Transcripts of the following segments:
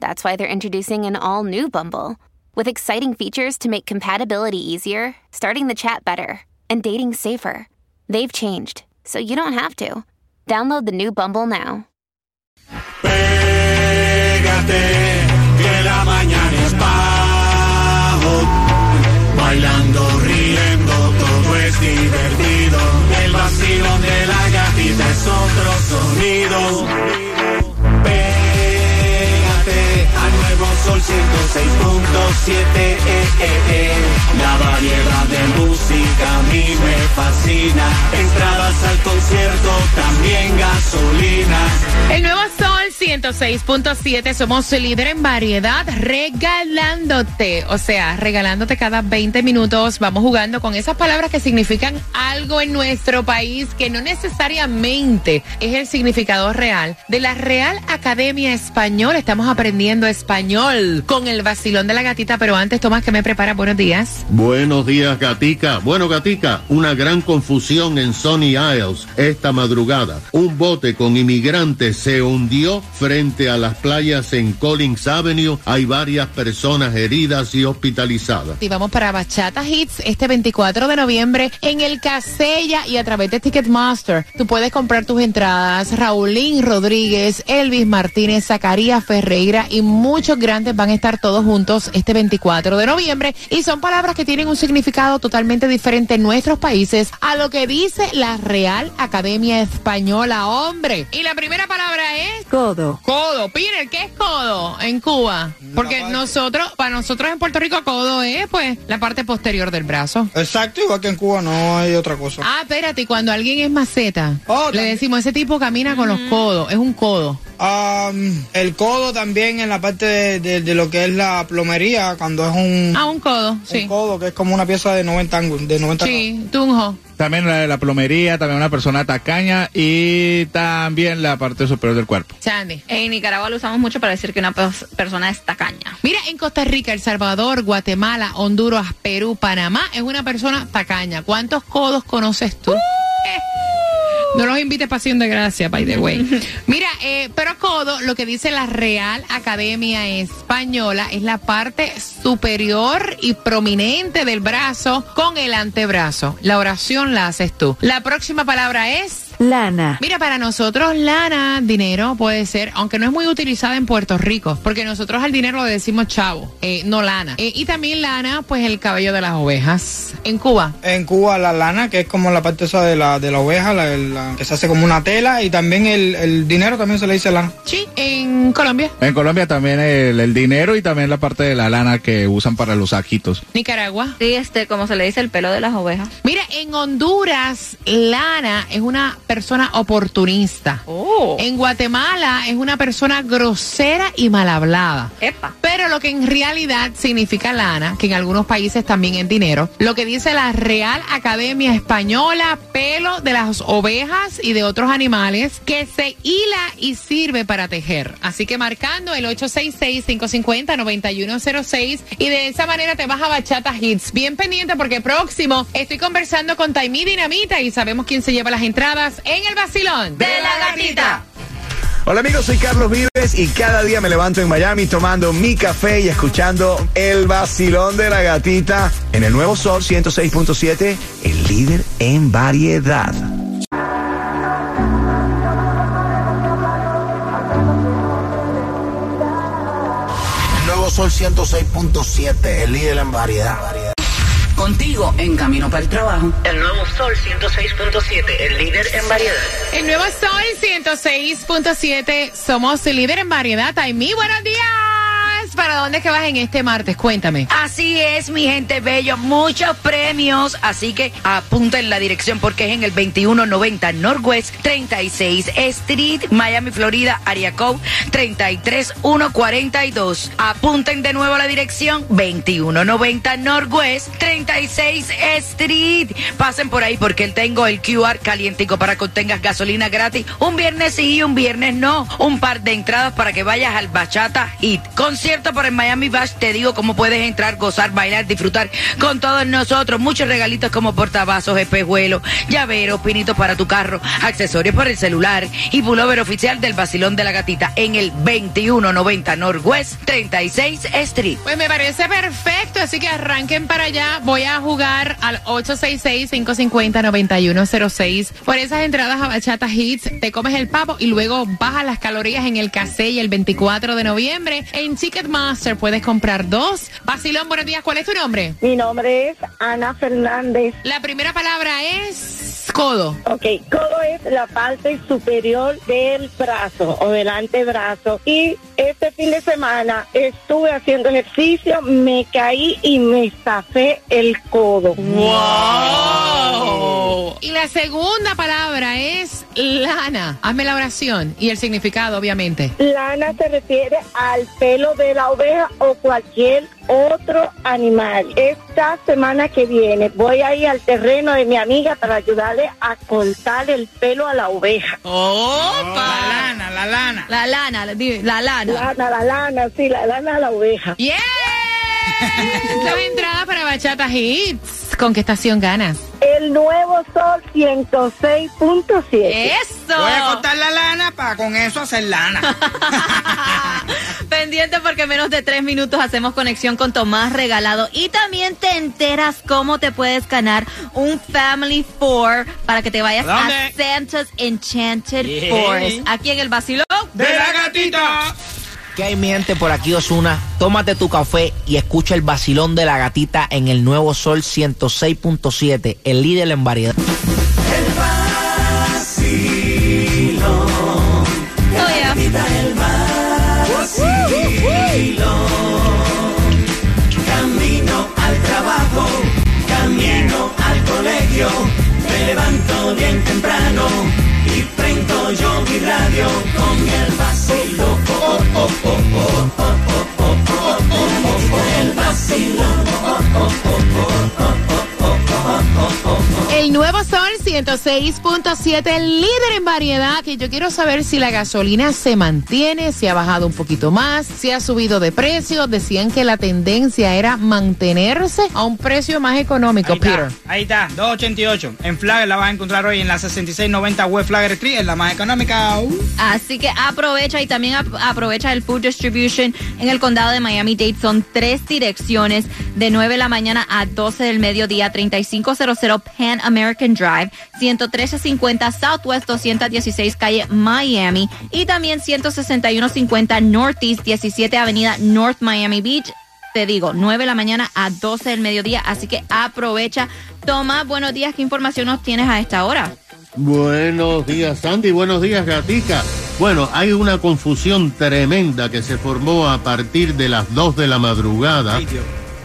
that's why they're introducing an all new Bumble with exciting features to make compatibility easier, starting the chat better, and dating safer. They've changed, so you don't have to. Download the new Bumble now. Pégate, que la mañana es bajo. Bailando, riendo, todo es divertido. El vacilón de la gatita es otro sonido. 106.7. Eh. La variedad de música a mí me fascina. Entradas al concierto, también gasolina. El nuevo Sol 106.7, somos líder en variedad, regalándote, o sea, regalándote cada 20 minutos. Vamos jugando con esas palabras que significan algo en nuestro país que no necesariamente es el significado real. De la Real Academia Española, estamos aprendiendo español con el vacilón de la gatita, pero antes, Tomás, que me prepara, buenos días. Buenos días, Gatica. Bueno, Gatica, una gran confusión en Sony Isles esta madrugada. Un bote con inmigrantes se hundió frente a las playas en Collins Avenue. Hay varias personas heridas y hospitalizadas. Y vamos para Bachata Hits este 24 de noviembre en el Casella y a través de Ticketmaster. Tú puedes comprar tus entradas. Raulín Rodríguez, Elvis Martínez, Zacarías Ferreira y muchos grandes van a estar todos juntos este 24 de noviembre. Y son palabras que tienen un significado totalmente diferente en nuestros países a lo que dice la Real Academia Española, hombre. Y la primera palabra es Codo. codo. Peter, ¿qué es codo en Cuba? Porque nosotros, para nosotros en Puerto Rico, codo es pues la parte posterior del brazo. Exacto, igual que en Cuba no hay otra cosa. Ah, espérate, cuando alguien es maceta, Oh, le decimos, ese tipo camina con los codos, es un codo. Am, el codo también en la parte de, de- de lo que es la plomería, cuando es un, Ah, un codo, un sí. codo que es como una pieza de 90 ángulos, de 90 Sí, tunjo. También la de la plomería, también una persona tacaña y también la parte superior del cuerpo. Sandy. En Nicaragua lo usamos mucho para decir que una pers- persona es tacaña. Mira, en Costa Rica, El Salvador, Guatemala, Honduras, Perú, Panamá, es una persona tacaña. ¿Cuántos codos conoces tú? Eh, No los invites para Acción de Gracia, by the way. Mira, eh, pero codo, lo que dice la Real Academia Española es la parte superior y prominente del brazo con el antebrazo. La oración la haces tú. La próxima palabra es... Lana. Mira, para nosotros lana, dinero puede ser, aunque no es muy utilizada en Puerto Rico, porque nosotros al dinero le decimos chavo, eh, no lana. Eh, y también lana, pues el cabello de las ovejas. En Cuba, En Cuba la lana, que es como la parte esa de la, de la oveja, la, la- que se hace como una tela, y también el, el dinero también se le dice lana. sí. En Colombia, En Colombia también el, el dinero y también la parte de la lana que usan para los saquitos. Nicaragua. Sí, este, como se le dice, el pelo de las ovejas. Mira, en Honduras, lana es una persona oportunista. Oh. En Guatemala es una persona grosera y mal hablada. Epa. Pero lo que en realidad significa lana, que en algunos países también es dinero, lo que dice la Real Academia Española, pelo de las ovejas y de otros animales que se hila y sirve para tejer. Así que marcando el 866-550-9106 y de esa manera te vas a Bachata Hits. Bien pendiente porque próximo estoy conversando con Taimí Dinamita y sabemos quién se lleva las entradas en el vacilón de la gatita. Hola amigos, soy Carlos Vives y cada día me levanto en Miami tomando mi café y escuchando el vacilón de la gatita en el nuevo Sol 106.7, el líder en variedad. Nuevo Sol 106.7, el líder en variedad. Contigo en camino para el trabajo. El nuevo Sol 106.7, el líder en variedad. El nuevo Sol 106.7, somos el líder en variedad. Taimí, buenos días. Para dónde que vas en este martes? Cuéntame. Así es, mi gente bello, muchos premios, así que apunten la dirección porque es en el 2190 Northwest 36 Street, Miami, Florida, Area Code 33142. Apunten de nuevo la dirección 2190 Northwest 36 Street. Pasen por ahí porque tengo el QR calientico para que obtengas gasolina gratis un viernes sí y un viernes no. Un par de entradas para que vayas al Bachata Hit. Concierto por el Miami Bash, te digo cómo puedes entrar, gozar, bailar, disfrutar con todos nosotros. Muchos regalitos como portavasos, espejuelos, llaveros, pinitos para tu carro, accesorios para el celular y pullover oficial del Basilón de la Gatita en el 2190 Northwest 36 Street. Pues me parece perfecto, así que arranquen para allá. Voy a jugar al 866-550-9106 por esas entradas a Bachata Hits. Te comes el pavo y luego bajas las calorías en el Casey el 24 de noviembre. En Ticketmaster puedes comprar dos. Basilón, buenos días. ¿Cuál es tu nombre? Mi nombre es Ana Fernández. La primera palabra es codo. Ok, codo es la parte superior del brazo o del antebrazo. Y este fin de semana estuve haciendo ejercicio, me caí y me zafé el codo. ¡Wow! Y la segunda palabra es lana. Hazme la oración y el significado, obviamente. Lana se refiere al pelo de la oveja o cualquier otro animal. Esta semana que viene voy a ir al terreno de mi amiga para ayudarle a cortar el pelo a la oveja. La lana, la lana. La lana, la, lana. Lana, la lana, sí, la lana a la oveja. ¡Yeah! Entradas para Bachata Hits. ¿Con qué estación ganas? El nuevo sol 106.7. ¡Eso! Voy a cortar la lana para con eso hacer lana. Pendiente porque en menos de tres minutos hacemos conexión con Tomás Regalado y también te enteras cómo te puedes ganar un Family Four para que te vayas ¿Dónde? a Santa's Enchanted Yeah. Forest. Aquí en el Basilón. ¡De la gatita! ¿Qué hay mi gente por aquí, Osuna? Tómate tu café y escucha el vacilón de la gatita en el nuevo Sol 106.7, el líder en variedad. Oh, yeah. Camino al trabajo, camino al colegio, me levanto bien temprano y prendo 106.7, el líder en variedad, que yo quiero saber si la gasolina se mantiene, si ha bajado un poquito más, si ha subido de precio. Decían que la tendencia era mantenerse a un precio más económico, Ahí Peter. está, ahí está, 288. En Flagger la vas a encontrar hoy en la 6690 West Flagger Street, es la más económica. Uh. Así que aprovecha y también ap- aprovecha el Food Distribution en el condado de Miami-Dade. Son tres direcciones de 9 de la mañana a 12 del mediodía, 3500 Pan American Drive, 11350 Southwest 216 calle Miami y también 16150 Northeast 17 Avenida North Miami Beach. Te digo, 9 de la mañana a 12 del mediodía, así que aprovecha. Tomás, buenos días. ¿Qué información nos tienes a esta hora? Buenos días, Sandy. Buenos días, Gatica. Bueno, hay una confusión tremenda que se formó a partir de las 2 de la madrugada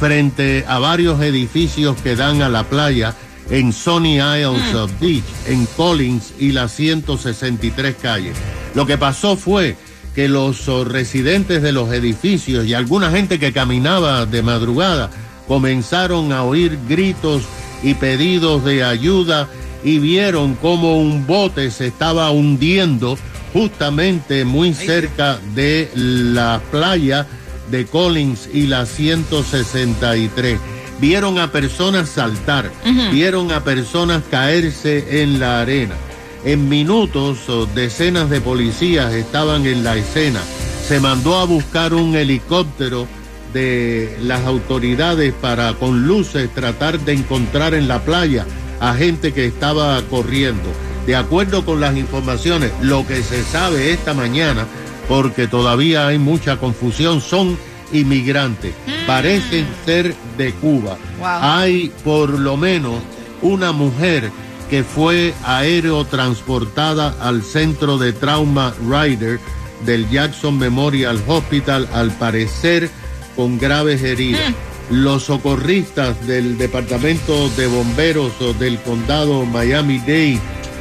frente a varios edificios que dan a la playa en Sunny Isles of Beach, en Collins y la 163 calle. Lo que pasó fue que los oh, residentes de los edificios y alguna gente que caminaba de madrugada comenzaron a oír gritos y pedidos de ayuda y vieron como un bote se estaba hundiendo justamente muy cerca de la playa de Collins y la 163. Vieron a personas saltar, vieron a personas caerse en la arena. En minutos, oh, decenas de policías estaban en la escena. Se mandó a buscar un helicóptero de las autoridades para con luces tratar de encontrar en la playa a gente que estaba corriendo. De acuerdo con las informaciones, lo que se sabe esta mañana, porque todavía hay mucha confusión, son inmigrantes. Parecen ser de Cuba. Wow. Hay por lo menos una mujer que fue aerotransportada al centro de trauma Rider del Jackson Memorial Hospital. Al parecer con graves heridas. Los socorristas del Departamento de Bomberos del Condado Miami-Dade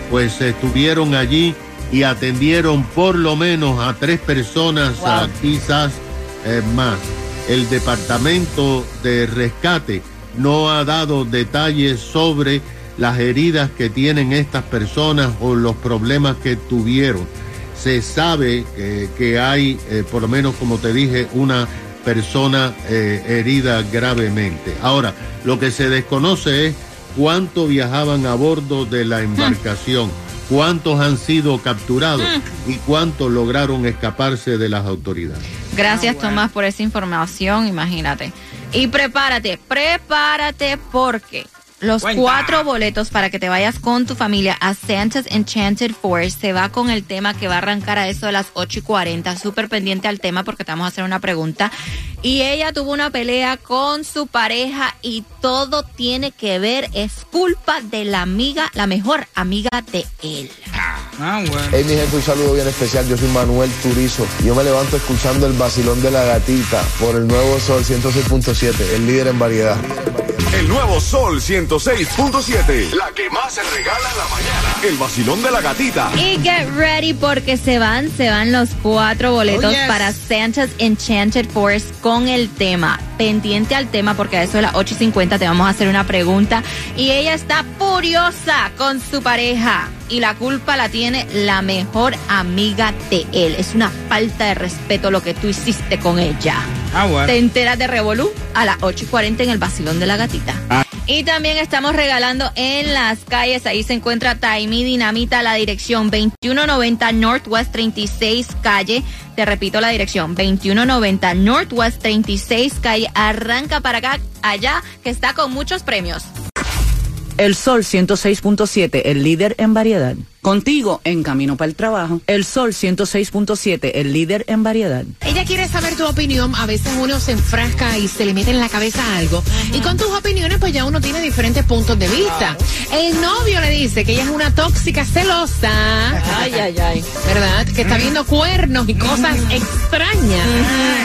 pues estuvieron allí y atendieron por lo menos a tres personas, a quizás eh, más. El Departamento de Rescate no ha dado detalles sobre las heridas que tienen estas personas o los problemas que tuvieron. Se sabe que, que hay, eh, por lo menos como te dije, una persona eh, herida gravemente. Ahora, lo que se desconoce es cuánto viajaban a bordo de la embarcación, cuántos han sido capturados y cuántos lograron escaparse de las autoridades. Gracias, Tomás, por esa información, imagínate. Y prepárate, prepárate porque los Cuenta. cuatro boletos para que te vayas con tu familia a Santa's Enchanted Forest se va con el tema que va a arrancar a eso de las 8 y 40. Súper pendiente al tema porque te vamos a hacer una pregunta. Y ella tuvo una pelea con su pareja y todo tiene que ver, es culpa de la amiga, la mejor amiga de él. Ah, bueno. Hey, mi gente, un saludo bien especial. Yo soy Manuel Turizo. Yo me levanto escuchando el vacilón de la gatita por el nuevo Sol 106.7, el líder en variedad. El nuevo Sol 106.7. La que más se regala en la mañana. El vacilón de la gatita. Y get ready porque se van, se van los cuatro boletos Oh, yes. para Santa's Enchanted Forest con el tema. Pendiente al tema porque a eso de las 8 y 50 te vamos a hacer una pregunta. Y ella está furiosa con su pareja. Y la culpa la tiene la mejor amiga de él. Es una falta de respeto lo que tú hiciste con ella. Ah, bueno. Te enteras de Revolú a las 8 y 40 en el vacilón de la gatita. Y también estamos regalando en las calles. Ahí se encuentra Taimi Dinamita, la dirección 2190 Northwest 36 Calle. Te repito la dirección 2190 Northwest 36 Calle. Arranca para acá, allá, que está con muchos premios. El Sol 106.7, el líder en variedad. Contigo en camino para el trabajo. El Sol 106.7, el líder en variedad. Ella quiere saber tu opinión. A veces uno se enfrasca y se le mete en la cabeza algo. Y con tus opiniones, pues ya uno tiene diferentes puntos de vista. El novio le dice que ella es una tóxica celosa. Ay, ay, ay. ¿Verdad? Que está viendo cuernos y cosas extrañas.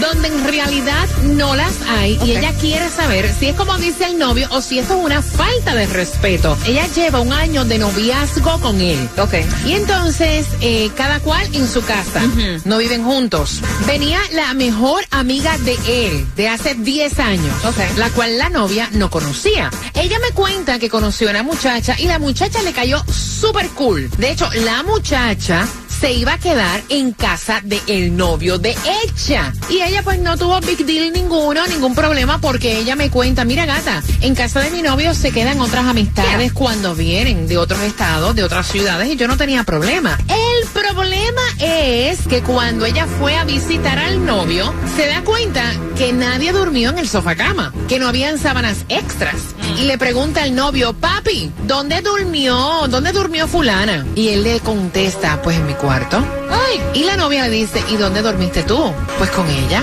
Donde en realidad no las hay. Y ella quiere saber si es como dice el novio o si eso es una falta de respeto. Ella lleva un año de noviazgo con él. Ok. Y entonces, eh, cada cual en su casa. No viven juntos. Venía la mejor amiga de él de hace 10 años. La cual la novia no conocía. Ella me cuenta que conoció a una muchacha y la muchacha le cayó súper cool. De hecho, la muchacha se iba a quedar en casa del el novio de ella. Y ella pues no tuvo big deal ninguno, ningún problema, porque ella me cuenta, mira gata, en casa de mi novio se quedan otras amistades cuando vienen de otros estados, de otras ciudades, y yo no tenía problema. El problema es que cuando ella fue a visitar al novio, se da cuenta que nadie durmió en el sofá cama, que no habían sábanas extras. Y le pregunta al novio, papi, ¿dónde durmió? ¿Dónde durmió fulana? Y él le contesta, pues en mi cuarto. Ay. Y la novia le dice, ¿y dónde dormiste tú? Pues con ella.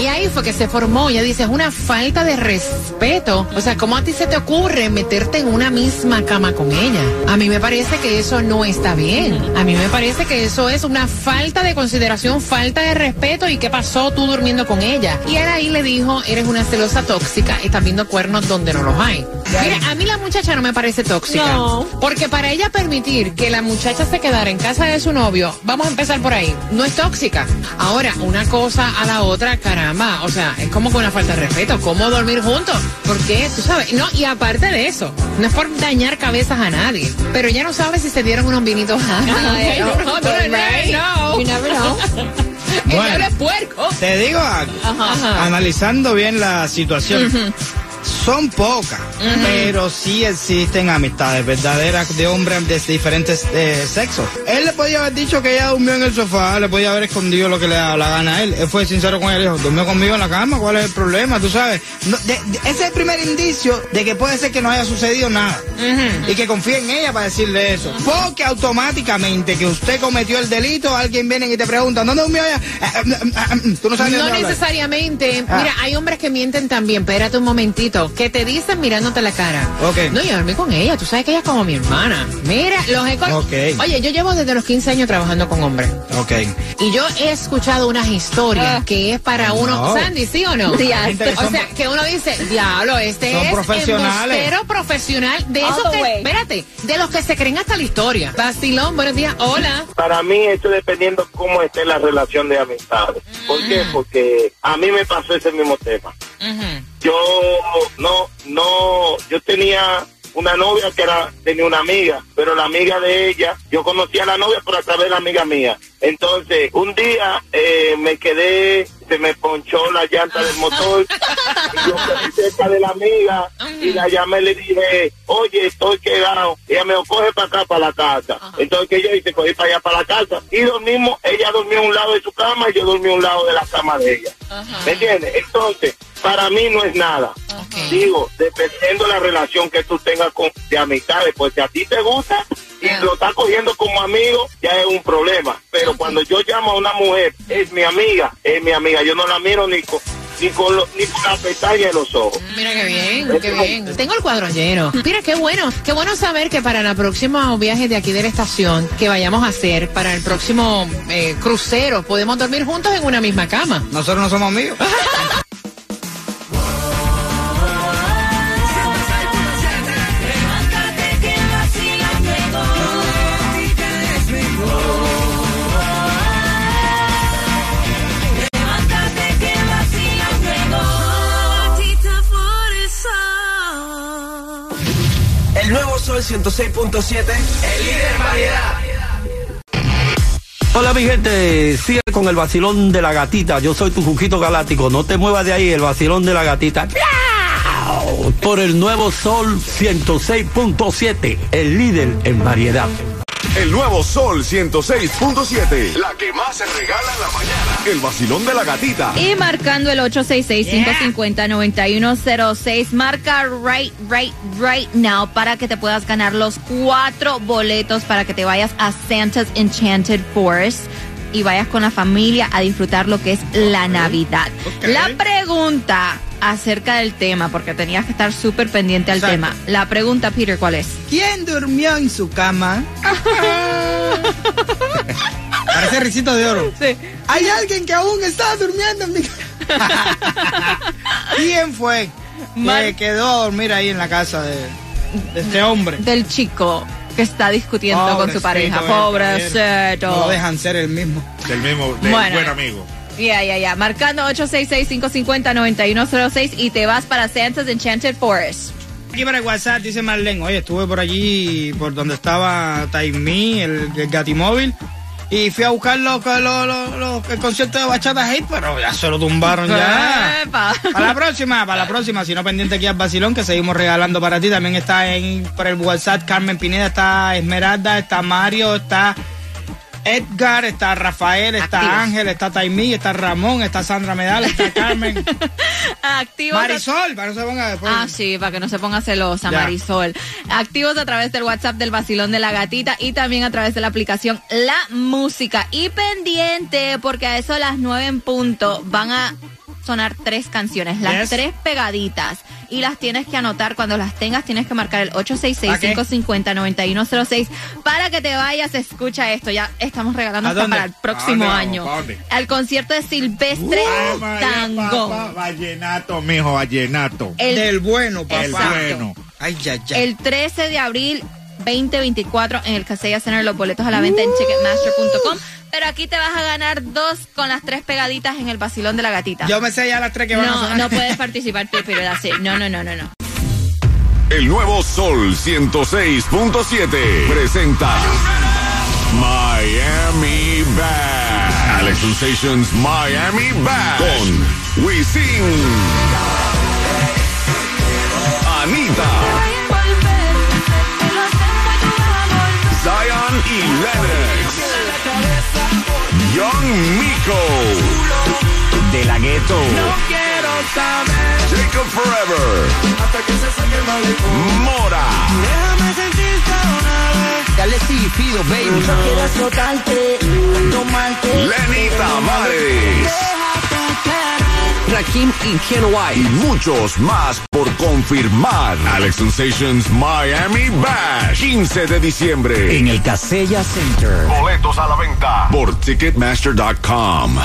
Y ahí fue que se formó. Ella dice, es una falta de respeto. O sea, ¿cómo a ti se te ocurre meterte en una misma cama con ella? A mí me parece que eso no está bien. A mí me parece que eso es una falta de consideración, falta de respeto. ¿Y qué pasó tú durmiendo con ella? Y él ahí le dijo, eres una celosa tóxica, estás viendo cuernos donde no los hay. Mira, a mí la muchacha no me parece tóxica. No. Porque para ella permitir que la muchacha se quedara en casa de su novio, vamos a empezar por ahí, no es tóxica. Ahora, una cosa a la otra, caramba, o sea, es como con una falta de respeto, ¿cómo dormir juntos? Porque, tú sabes, no, y aparte de eso, no es por dañar cabezas a nadie, pero ella no sabe si se dieron unos vinitos. Ay, no, you never know. El Bueno. puerco. Te digo. Analizando bien la situación. Son pocas, pero sí existen amistades verdaderas de hombres de diferentes eh, sexos. Él le podía haber dicho que ella durmió en el sofá, le podía haber escondido lo que le daba la gana a él. Él fue sincero con él, dijo, durmió conmigo en la cama, ¿cuál es el problema? Tú sabes, No, de- de- ese es el primer indicio de que puede ser que no haya sucedido nada. Y que confíe en ella para decirle eso. Porque automáticamente que usted cometió el delito, alguien viene y te pregunta, ¿dónde durmió ella? Eh, eh, eh, Tú no sabes No necesariamente. Ah. Mira, hay hombres que mienten también. Espérate un momentito. Que te dicen mirándote la cara. Ok. No, yo dormí con ella. Tú sabes que ella es como mi hermana. Mira, los he con- Ok. Oye, yo llevo desde los 15 años trabajando con hombres. Ok. Y yo he escuchado unas historias que es para uno. No. Sandy, ¿sí o no? Sí, o sea, que uno dice, diablo, este Son es profesionales. profesional. De All esos que, way. espérate, de los que se creen hasta la historia. Vacilón, buenos días. Hola. Para mí esto dependiendo cómo esté la relación de amistades. ¿Por qué? Porque a mí me pasó ese mismo tema. Yo no, no, yo tenía una novia que era, tenía una amiga, pero la amiga de ella, yo conocía a la novia por a través de la amiga mía. Entonces, un día eh, me quedé, se me ponchó la llanta del motor, y yo quedé cerca de la amiga y la llamé y le dije, oye, estoy quedado. Ella me dijo, coge para acá, para la casa. Entonces, que yo hice? Cogí para allá, para la casa. Y dormimos, ella durmió a un lado de su cama y yo dormí a un lado de la cama de ella. ¿Me entiendes? Entonces, para mí no es nada. Digo, dependiendo de la relación que tú tengas con, de amistades, pues si a ti te gusta y lo estás cogiendo como amigo, ya es un problema. Pero cuando yo llamo a una mujer, es mi amiga, es mi amiga, yo no la miro ni con, ni con, lo- ni con la pestaña de los ojos. Mira qué bien, qué bien. Tengo el cuadro lleno. Mira qué bueno, qué bueno saber que para el próximo viaje de aquí de la estación que vayamos a hacer, para el próximo eh, crucero, podemos dormir juntos en una misma cama. Nosotros no somos amigos. Sol 106.7, el líder en variedad. Hola mi gente, sigue con el vacilón de la gatita. Yo soy tu Juquito Galáctico. No te muevas de ahí, el vacilón de la gatita. Por el nuevo Sol 106.7, el líder en variedad. El nuevo Sol 106.7. La que más se regala en la mañana. El vacilón de la gatita. Y marcando el 866-550-9106, marca right, right, right now para que te puedas ganar los cuatro boletos para que te vayas a Santa's Enchanted Forest y vayas con la familia a disfrutar lo que es la Navidad. La pregunta acerca del tema, porque tenías que estar súper pendiente al Exacto. tema. La pregunta, Peter, ¿cuál es? ¿Quién durmió en su cama? Parece risito de oro. Hay alguien que aún está durmiendo en mi cama. ¿Quién fue que Mar- quedó a dormir ahí en la casa de, de este hombre? Del chico que está discutiendo con su pareja. Pobrecito. No lo dejan ser el mismo. Del mismo, del Bueno. buen amigo. Ya, ya, ya. Marcando 866-550-9106 y te vas para Santa's Enchanted Forest. Aquí para el WhatsApp dice Marlene, oye, estuve por allí, por donde estaba Taimí, el, el Gatimóvil, y fui a buscar los, los, los- el concierto de Bachata Hate, pero ya se lo tumbaron ya. Epa. Para la próxima, para la próxima, si no pendiente aquí al vacilón que seguimos regalando para ti. También está en por el WhatsApp Carmen Pineda, está Esmeralda, está Mario, está Edgar, está Rafael, está Activos. Ángel, está Taimí, está Ramón, está Sandra Medal, está Carmen. Activos. Marisol, para no se ponga después. Ah, sí, para que no se ponga celosa, Ya. Marisol. Activos a través del WhatsApp del Vacilón de la Gatita y también a través de la aplicación La Música. Y pendiente, porque a eso a las nueve en punto van a sonar tres canciones, las Yes. tres pegaditas. Y las tienes que anotar. Cuando las tengas, tienes que marcar el ¿Para qué? 866-550-9106 para que te vayas. Escucha esto. Ya estamos regalando ¿A hasta para el próximo ¿A dónde año. Al concierto de Silvestre Ah, María, Tango. papá, vallenato, mijo, vallenato. El- Del bueno, papá. El bueno. Ay, ya, ya. El 13 de abril 2024 en el Casella Center, los boletos a la venta en ticketmaster.com. Pero aquí te vas a ganar dos con las tres pegaditas en el vacilón de la gatita. Yo me sé ya las tres que van a no, sonar. no puedes participar tú, pero así. No, no, no, no, no. El nuevo Sol 106.7 presenta Miami Bad. Alex Sensations Miami Bad con Wisin, Anita, Miko, De la gueto. Jacob Forever, Mora. Déjame sentirte una vez. Dale sí, pido, baby. Yo quiero azotarte, tomarte. Lenny Tavares. Rakim y Ken Y muchos más por confirmar. Alex Sensations Miami Bash. 15 de diciembre. En el Casella Center. Boletos a la venta por Ticketmaster.com.